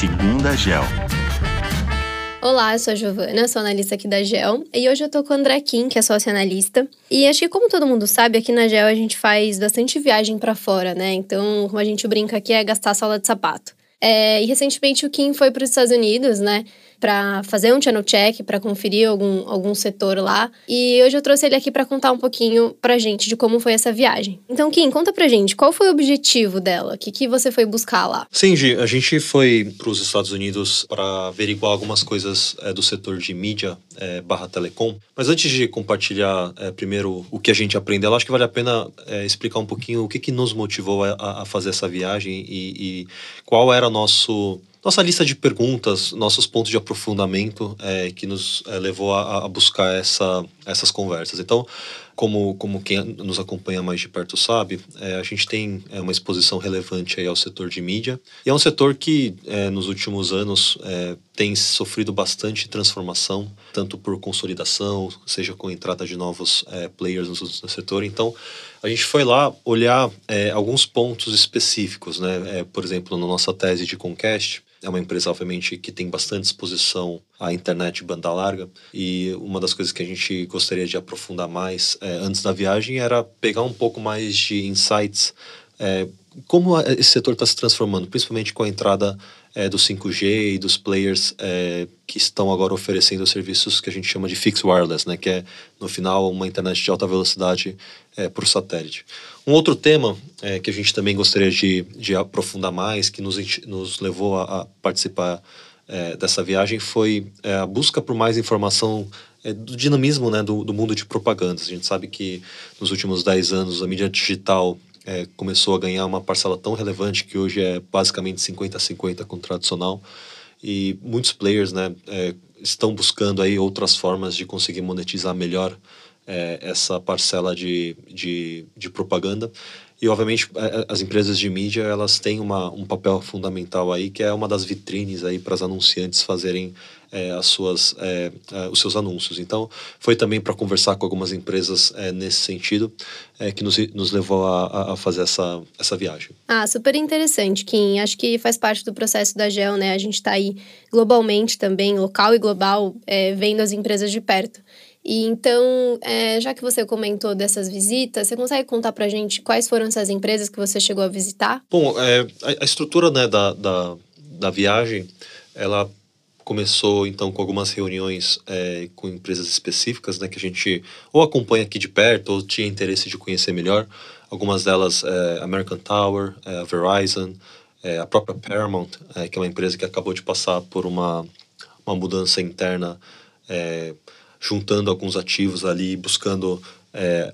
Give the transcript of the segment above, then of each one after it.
Segunda Gel. Olá, eu sou a Giovana, sou analista aqui da GEL e hoje eu tô com o André Kim, que é sócio analista. E acho que como todo mundo sabe, aqui na GEL a gente faz bastante viagem para fora, né? Então, como a gente brinca aqui, é gastar sola de sapato. É, e recentemente o Kim foi para os Estados Unidos, né? Para fazer um channel check, para conferir algum, algum setor lá. E hoje eu trouxe ele aqui para contar um pouquinho pra gente de como foi essa viagem. Então, Kim, conta pra gente, qual foi o objetivo dela? O que, que você foi buscar lá? Sim, Gi, a gente foi para os Estados Unidos para averiguar algumas coisas é, do setor de mídia é, barra telecom. Mas antes de compartilhar é, primeiro o que a gente aprendeu, acho que vale a pena é, explicar um pouquinho o que, que nos motivou a, a fazer essa viagem e, e qual era nosso nossa lista de perguntas, nossos pontos de aprofundamento é, que nos é, levou a, a, buscar essa, essas conversas. Então, como, como quem nos acompanha mais de perto sabe, é, a gente tem é, uma exposição relevante aí ao setor de mídia. E é um setor que, é, nos últimos anos, é, tem sofrido bastante transformação, tanto por consolidação, seja com a entrada de novos players no, no, setor. Então, a gente foi lá olhar alguns pontos específicos, né? por exemplo, na nossa tese de Concast, é uma empresa, obviamente, que tem bastante exposição à internet de banda larga. E uma das coisas que a gente gostaria de aprofundar mais é, antes da viagem era pegar um pouco mais de insights. É, como esse setor está se transformando, principalmente com a entrada é, do 5G e dos players é, que estão agora oferecendo serviços que a gente chama de fixed wireless, né, que é, no final, uma internet de alta velocidade é, por satélite. Um outro tema é, que a gente também gostaria de, de aprofundar mais, que nos, nos levou a, a participar é, dessa viagem, foi é, a busca por mais informação do dinamismo né, do, do mundo de propagandas. A gente sabe que nos últimos 10 anos a mídia digital é, começou a ganhar uma parcela tão relevante que hoje é basicamente 50-50 com o tradicional. E muitos players né, é, estão buscando aí outras formas de conseguir monetizar melhor é, essa parcela de, de, de, propaganda. E, obviamente, as empresas de mídia elas têm uma, um papel fundamental aí, que é uma das vitrines aí para os anunciantes fazerem é, as suas, é, é, os seus anúncios. Então, foi também para conversar com algumas empresas é, nesse sentido é, que nos, nos levou a, a, fazer essa, essa viagem. Ah, super interessante, Kim. Acho que faz parte do processo da GEL, né? A gente está aí globalmente também, local e global, é, vendo as empresas de perto. E então, é, já que você comentou dessas visitas, você consegue contar para a gente quais foram essas empresas que você chegou a visitar? Bom, é, a, estrutura né, da, da, da viagem, ela começou então com algumas reuniões é, com empresas específicas, né, que a gente ou acompanha aqui de perto ou tinha interesse de conhecer melhor. Algumas delas é, American Tower, é, Verizon, é, a própria Paramount, que é uma empresa que acabou de passar por uma, uma mudança interna, juntando alguns ativos ali, buscando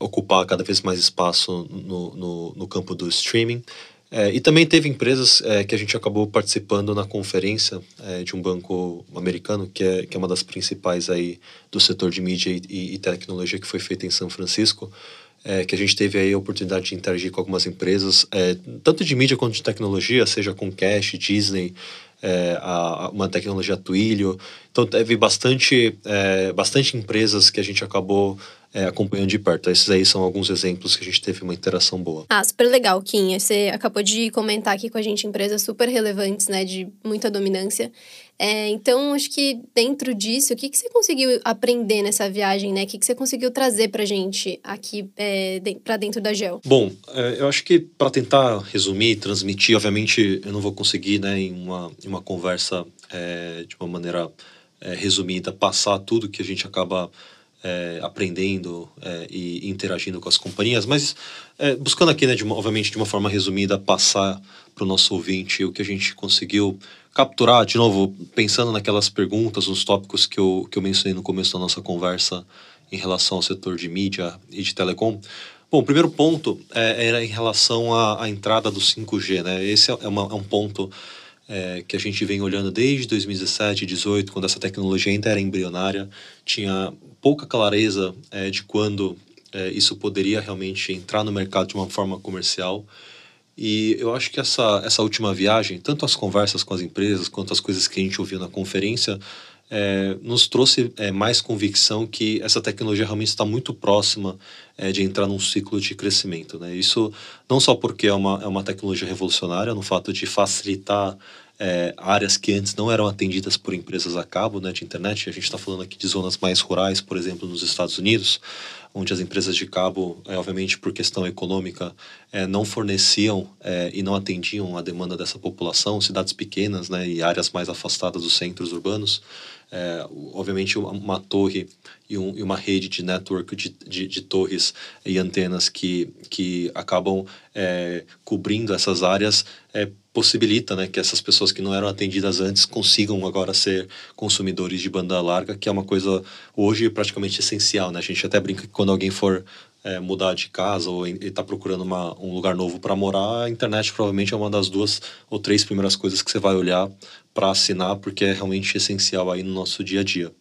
ocupar cada vez mais espaço no, no, no campo do streaming. É, e também teve empresas é, que a gente acabou participando na conferência é, de um banco americano, que é, que é uma das principais aí do setor de mídia e, e tecnologia, que foi feita em São Francisco, é, que a gente teve aí a oportunidade de interagir com algumas empresas, é, tanto de mídia quanto de tecnologia, seja com Cash, Disney, é, a, uma tecnologia Twilio. Então teve bastante, bastante empresas que a gente acabou é, acompanhando de perto. Esses aí são alguns exemplos que a gente teve uma interação boa. Ah, super legal, Kim. Você acabou de comentar aqui com a gente empresas super relevantes, né, de muita dominância. É, então, acho que dentro disso, o que, que você conseguiu aprender nessa viagem, né? O que, que você conseguiu trazer pra gente aqui é, de, para dentro da GEL? Bom, é, eu acho que para tentar resumir, transmitir, obviamente eu não vou conseguir, né, em uma, em uma conversa é, de uma maneira é, resumida, passar tudo que a gente acaba é, aprendendo é, e interagindo com as companhias, mas é, buscando aqui, né, de uma, obviamente, de uma forma resumida, passar para o nosso ouvinte o que a gente conseguiu capturar, de novo, pensando naquelas perguntas, nos tópicos que eu, que eu mencionei no começo da nossa conversa em relação ao setor de mídia e de telecom. Bom, o primeiro ponto é, era em relação à, à, entrada do 5G, né? Esse é, uma, é um ponto é, que a gente vem olhando desde 2017, 2018, quando essa tecnologia ainda era embrionária, tinha pouca clareza é, de quando é, isso poderia realmente entrar no mercado de uma forma comercial. E eu acho que essa, essa última viagem, tanto as conversas com as empresas quanto as coisas que a gente ouviu na conferência, é, nos trouxe é, mais convicção que essa tecnologia realmente está muito próxima é, de entrar num ciclo de crescimento. Né? Isso não só porque é uma, é uma tecnologia revolucionária no fato de facilitar é, áreas que antes não eram atendidas por empresas a cabo né, de internet. A gente está falando aqui de zonas mais rurais, por exemplo, nos Estados Unidos, onde as empresas de cabo, é, obviamente por questão econômica, é, não forneciam é, e não atendiam a demanda dessa população, cidades pequenas né, e áreas mais afastadas dos centros urbanos. É, obviamente, uma, torre e, um, e, uma rede de network de, de, de, torres e antenas que, que acabam é, cobrindo essas áreas é, possibilita né, que essas pessoas que não eram atendidas antes consigam agora ser consumidores de banda larga, que é uma coisa hoje praticamente essencial. Né? A gente até brinca que quando alguém for é, mudar de casa ou está procurando uma, um lugar novo para morar, a internet provavelmente é uma das duas ou três primeiras coisas que você vai olhar para assinar, porque é realmente essencial aí no nosso dia a dia.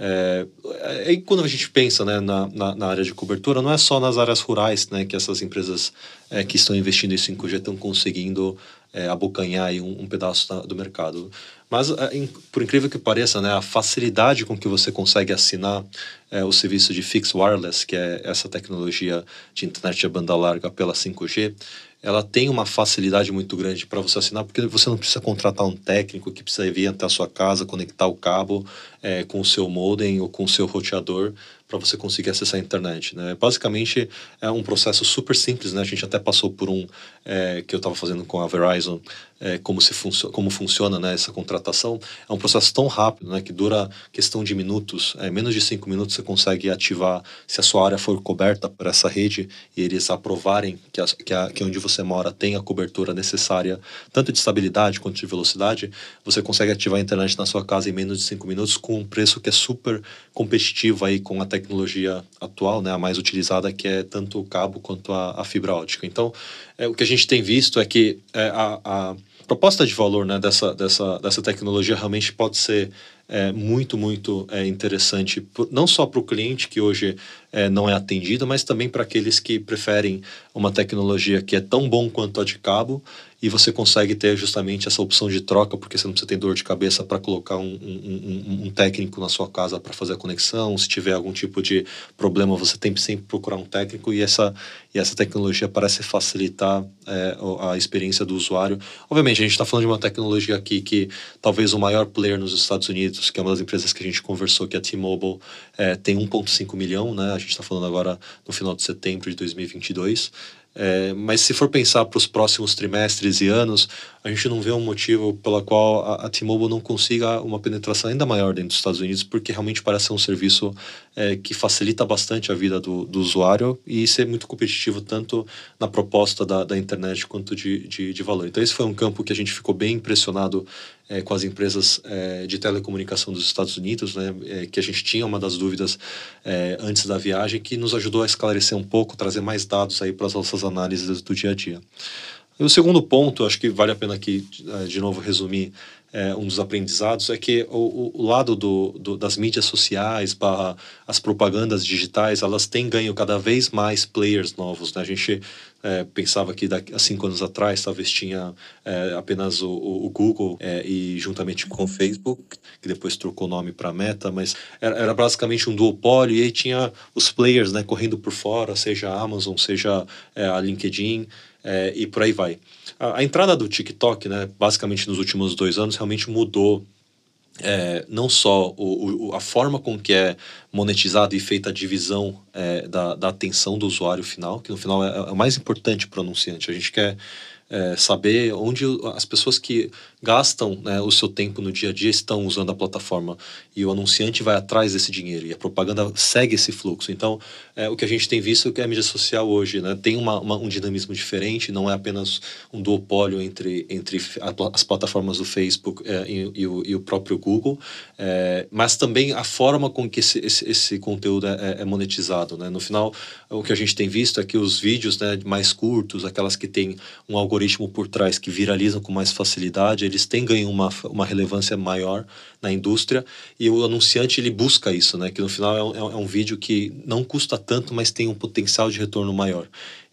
É, é, e quando a gente pensa né, na, na, na, área de cobertura, não é só nas áreas rurais né, que essas empresas é, que estão investindo em 5G estão conseguindo é, abocanhar um, um, pedaço da, do mercado. Mas, é, por incrível que pareça, né, a facilidade com que você consegue assinar é, o serviço de Fixed Wireless, que é essa tecnologia de internet de banda larga pela 5G, ela tem uma facilidade muito grande para você assinar, porque você não precisa contratar um técnico que precisa vir até a sua casa, conectar o cabo é, com o seu modem ou com o seu roteador para você conseguir acessar a internet. Né? Basicamente, é um processo super simples. Né? A gente até passou por um é, que eu estava fazendo com a Verizon, é, como, se funcio como funciona né, essa contratação. É um processo tão rápido né, que dura questão de minutos, é, menos de cinco minutos você consegue ativar, se a sua área for coberta por essa rede e eles aprovarem que, a, que, a, que onde você mora tem a cobertura necessária, tanto de estabilidade quanto de velocidade, você consegue ativar a internet na sua casa em menos de cinco minutos com um preço que é super competitivo aí com a tecnologia atual, né, a mais utilizada, que é tanto o cabo quanto a, a fibra ótica. Então, é, o que a gente tem visto é que é, a, a proposta de valor né, dessa, dessa, dessa tecnologia realmente pode ser é, muito, muito é, interessante, não só para o cliente que hoje é, não é atendido, mas também para aqueles que preferem uma tecnologia que é tão bom quanto a de cabo e você consegue ter justamente essa opção de troca, porque você não precisa ter dor de cabeça para colocar um, um, um, um, técnico na sua casa para fazer a conexão. Se tiver algum tipo de problema, você tem que sempre procurar um técnico e essa, e essa tecnologia parece facilitar é, a experiência do usuário. Obviamente, a gente está falando de uma tecnologia aqui que talvez o maior player nos Estados Unidos, que é uma das empresas que a gente conversou, que é a T-Mobile, é, tem 1,5 milhão, né? A gente está falando agora no final de setembro de 2022. É, mas se for pensar para os próximos trimestres e anos, a gente não vê um motivo pela qual a, a T-Mobile não consiga uma penetração ainda maior dentro dos Estados Unidos, porque realmente parece ser um serviço é, que facilita bastante a vida do, do, usuário e ser muito competitivo tanto na proposta da, da internet quanto de, de, de, valor. Então esse foi um campo que a gente ficou bem impressionado é, com as empresas é, de telecomunicação dos Estados Unidos, né, é, que a gente tinha uma das dúvidas é, antes da viagem, que nos ajudou a esclarecer um pouco, trazer mais dados aí para as nossas análises do dia a dia. E o segundo ponto, acho que vale a pena aqui, eh, de novo, resumir é, um dos aprendizados, é que o, o lado do, do, das mídias sociais, barra, as propagandas digitais, elas têm ganho cada vez mais players novos. Né? A gente é, pensava que há cinco anos atrás talvez tinha é, apenas o, o Google é, e juntamente com o Facebook, que depois trocou o nome para Meta, mas era, era, basicamente um duopólio e aí tinha os players né, correndo por fora, seja a Amazon, seja a LinkedIn é, e por aí vai. A, a, entrada do TikTok, né, basicamente nos últimos dois anos, realmente mudou é, não só o, o, a forma com que é monetizado e feita a divisão é, da, da atenção do usuário final, que no final é, é o mais importante para o anunciante. A gente quer é, saber onde as pessoas que gastam né, o seu tempo no dia a dia estão usando a plataforma e o anunciante vai atrás desse dinheiro e a propaganda segue esse fluxo. Então, é, o que a gente tem visto é que a mídia social hoje né, tem uma, uma, um dinamismo diferente, não é apenas um duopólio entre, entre as plataformas do Facebook é, e, e, o, e, o, próprio Google, é, mas também a forma com que esse, esse, esse conteúdo é, é, é, monetizado. Né? No final, o que a gente tem visto é que os vídeos né, mais curtos, aquelas que têm um algoritmo algoritmo por trás que viralizam com mais facilidade, eles têm ganho uma, uma relevância maior na indústria e o anunciante ele busca isso, né? Que no final é um, é um vídeo que não custa tanto, mas tem um potencial de retorno maior.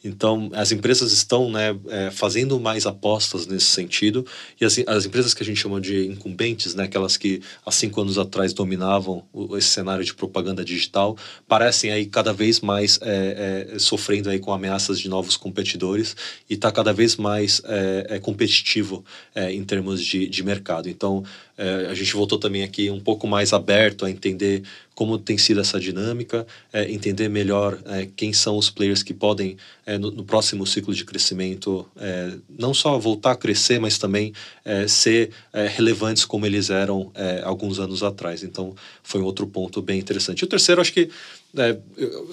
Então, as empresas estão né, é, fazendo mais apostas nesse sentido, e as, as empresas que a gente chama de incumbentes, né, aquelas que há cinco anos atrás dominavam o, esse cenário de propaganda digital, parecem aí cada vez mais é, é, sofrendo aí com ameaças de novos competidores e está cada vez mais é, é, competitivo é, em termos de, de mercado. Então, é, a gente voltou também aqui um pouco mais aberto a entender como tem sido essa dinâmica, é, entender melhor é, quem são os players que podem, é, no, no, próximo ciclo de crescimento, é, não só voltar a crescer, mas também é, ser relevantes como eles eram alguns anos atrás. Então, foi um outro ponto bem interessante. E o terceiro, acho que é,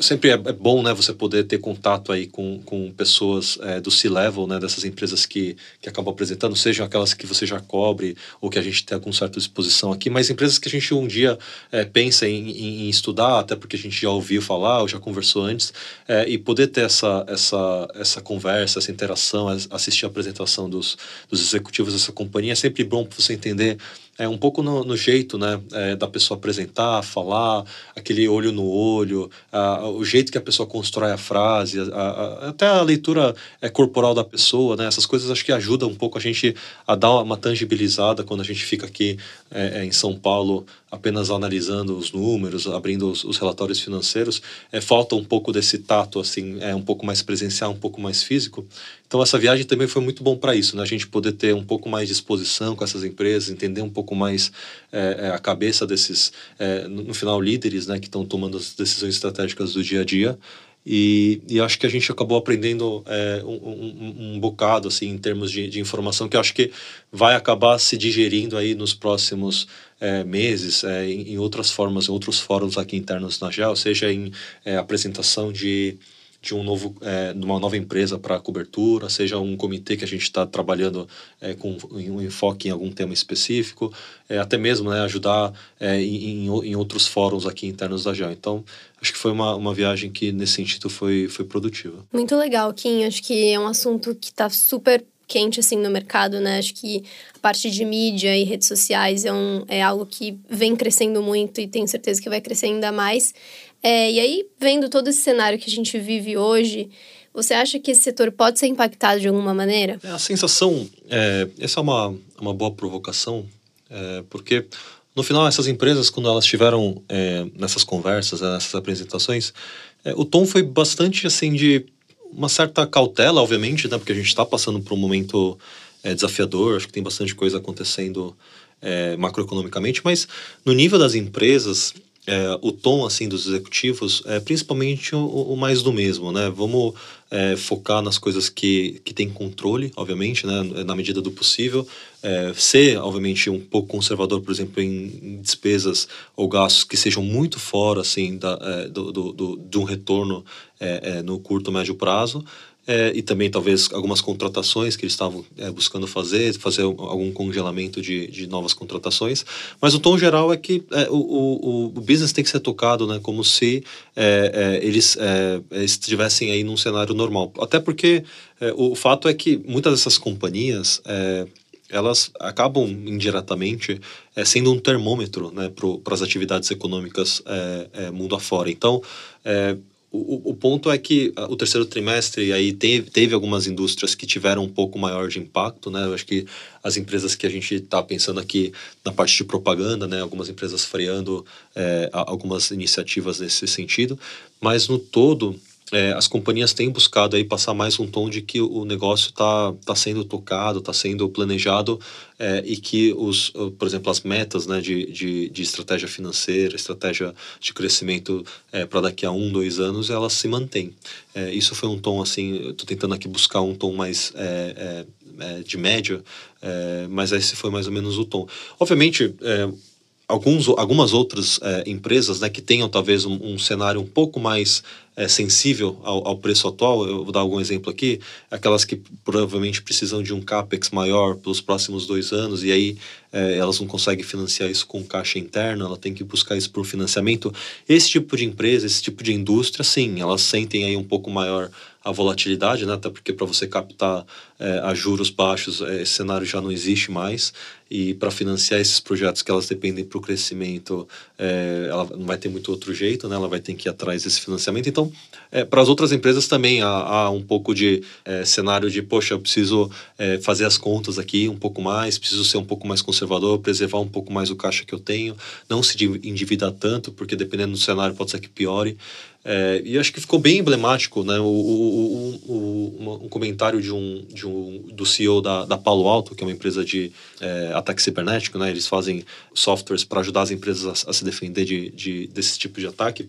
sempre é, é, bom né, você poder ter contato aí com, com pessoas é, do C-level, né, dessas empresas que, que acabam apresentando, sejam aquelas que você já cobre ou que a gente tem com certa disposição aqui, mas empresas que a gente um dia é, pensa em, em, em, estudar, até porque a gente já ouviu falar ou já conversou antes, é, e poder ter essa, essa, essa conversa, essa interação, assistir a apresentação dos, dos executivos dessa companhia, é sempre bom para você entender é um pouco no, no jeito né, é, da pessoa apresentar, falar, aquele olho no olho, a, o jeito que a pessoa constrói a frase, a, a, até a leitura é, corporal da pessoa, né, essas coisas acho que ajudam um pouco a gente a dar uma tangibilizada quando a gente fica aqui é, é em São Paulo apenas analisando os números, abrindo os, os relatórios financeiros, é, falta um pouco desse tato, assim, é um pouco mais presencial, um pouco mais físico. Então essa viagem também foi muito bom para isso, né? A gente poder ter um pouco mais de exposição com essas empresas, entender um pouco mais é, é a cabeça desses, é, no final, líderes, né, que estão tomando as decisões estratégicas do dia a dia. E, e, acho que a gente acabou aprendendo é, um, um, um, bocado assim em termos de, de, informação que acho que vai acabar se digerindo aí nos próximos é, meses é, em, em, outras formas, em outros fóruns aqui internos na GEL, seja em é, apresentação de de um novo, é, uma nova empresa para cobertura, seja um comitê que a gente está trabalhando é, com um enfoque em algum tema específico, é, até mesmo né, ajudar é, em, em, outros fóruns aqui internos da GEL. Então, acho que foi uma, uma viagem que, nesse sentido, foi, foi produtiva. Muito legal, Kim. Acho que é um assunto que está super quente assim no mercado, né? Acho que a parte de mídia e redes sociais é, um, é algo que vem crescendo muito e tenho certeza que vai crescer ainda mais. É, e aí, vendo todo esse cenário que a gente vive hoje, você acha que esse setor pode ser impactado de alguma maneira? É, a sensação, é, essa é uma, uma boa provocação, é, porque no final essas empresas, quando elas estiveram é, nessas conversas, nessas apresentações, é, o tom foi bastante assim de uma certa cautela, obviamente, né, porque a gente está passando por um momento é, desafiador, acho que tem bastante coisa acontecendo macroeconomicamente, mas no nível das empresas, é, o tom assim dos executivos é principalmente o, o mais do mesmo, né? Vamos é, focar nas coisas que, que tem controle, obviamente, né? Na medida do possível. É, ser, obviamente, um pouco conservador, por exemplo, em, despesas ou gastos que sejam muito fora assim da, é, do, do, do, de um retorno é, é, no curto médio prazo. É, e também talvez algumas contratações que eles estavam é, buscando fazer, fazer algum congelamento de, de novas contratações. Mas o tom geral é que é, o, o, o business tem que ser tocado né, como se é, é, eles é, estivessem aí num cenário normal. Até porque o, fato é que muitas dessas companhias elas acabam indiretamente é, sendo um termômetro né, para as atividades econômicas é, é, mundo afora. Então, o, o ponto é que ah, o terceiro trimestre aí teve, teve algumas indústrias que tiveram um pouco maior de impacto, né? Eu acho que as empresas que a gente está pensando aqui na parte de propaganda, né? Algumas empresas freando é, algumas iniciativas nesse sentido, mas no todo é, as companhias têm buscado aí passar mais um tom de que o negócio está tá sendo tocado, está sendo planejado é, e que, os, por exemplo, as metas né, de, de, de estratégia financeira, estratégia de crescimento é, para daqui a um, dois anos, elas se mantêm. É, isso foi um tom, assim, estou tentando aqui buscar um tom mais é, é, de média, mas esse foi mais ou menos o tom. Obviamente, alguns, algumas outras empresas né, que tenham talvez um, um, cenário um pouco mais é, sensível ao, ao, preço atual, eu vou dar algum exemplo aqui, aquelas que provavelmente precisam de um capex maior pelos próximos dois anos e aí é, elas não conseguem financiar isso com caixa interna, ela tem que buscar isso por financiamento. Esse tipo de empresa, esse tipo de indústria, sim, elas sentem aí um pouco maior a volatilidade, né? até porque para você captar é, a juros baixos, é, esse cenário já não existe mais. E para financiar esses projetos que elas dependem para o crescimento, é, ela não vai ter muito outro jeito, né? ela vai ter que ir atrás desse financiamento. Então, é, para as outras empresas também há, há um pouco de é, cenário de, poxa, eu preciso é, fazer as contas aqui um pouco mais, preciso ser um pouco mais conservador, preservar um pouco mais o caixa que eu tenho, não se endividar tanto, porque dependendo do cenário pode ser que piore. É, e acho que ficou bem emblemático né, o, o, o, um comentário de um, de um, do CEO da, da Palo Alto, que é uma empresa de é, ataque cibernético. Né, eles fazem softwares para ajudar as empresas a, a se defender de, de, desse tipo de ataque.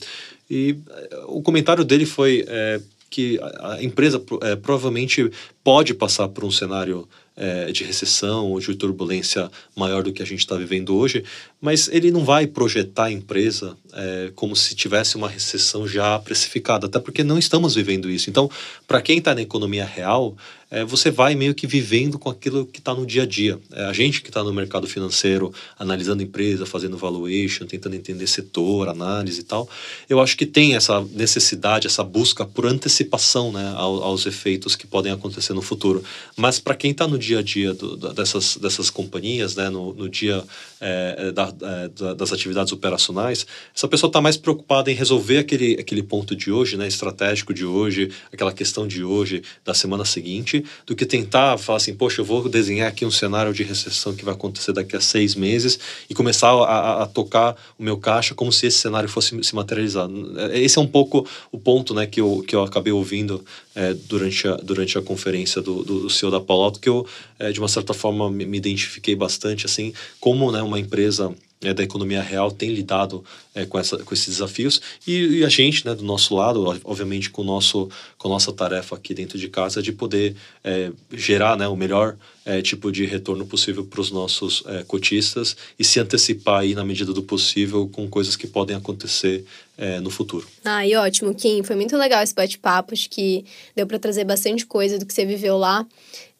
E é, o comentário dele foi é, que a, a empresa é, provavelmente pode passar por um cenário é, de recessão ou de turbulência maior do que a gente está vivendo hoje, mas ele não vai projetar a empresa é, como se tivesse uma recessão já precificada, até porque não estamos vivendo isso. Então, para quem está na economia real, é, você vai meio que vivendo com aquilo que está no dia a dia. É, a gente que está no mercado financeiro, analisando empresa, fazendo valuation, tentando entender setor, análise e tal, eu acho que tem essa necessidade, essa busca por antecipação né, aos, aos efeitos que podem acontecer no futuro. Mas para quem está no dia a dia do, dessas, dessas companhias, né, no, no dia é, da, é, das atividades operacionais, essa pessoa está mais preocupada em resolver aquele, aquele ponto de hoje, né, estratégico de hoje, aquela questão de hoje, da semana seguinte, do que tentar falar assim, poxa, eu vou desenhar aqui um cenário de recessão que vai acontecer daqui a seis meses e começar a, a tocar o meu caixa como se esse cenário fosse se materializar. Esse é um pouco o ponto né, que, eu, que eu acabei ouvindo é, durante, a, durante a conferência do, do CEO da Palo Alto, que eu, é, de uma certa forma, me, me identifiquei bastante, assim, como né, uma empresa é, da economia real tem lidado é, com, essa, com esses desafios e, e, a gente, né, do nosso lado, obviamente com, nosso, com a nossa tarefa aqui dentro de casa de poder é, gerar né, o melhor é, tipo de retorno possível para os nossos é, cotistas e se antecipar aí na medida do possível com coisas que podem acontecer é, no futuro. Ah, e ótimo, Kim. Foi muito legal esse bate-papo. Acho que deu para trazer bastante coisa do que você viveu lá.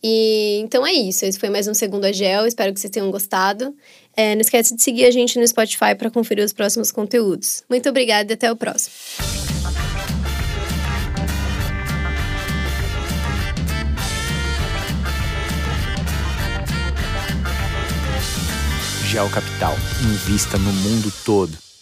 E então é isso. Esse foi mais um Segundo a Gel. Espero que vocês tenham gostado. É, não esquece de seguir a gente no Spotify para conferir os próximos conteúdos. Muito obrigada e até o próximo. Gel Capital. Invista no mundo todo.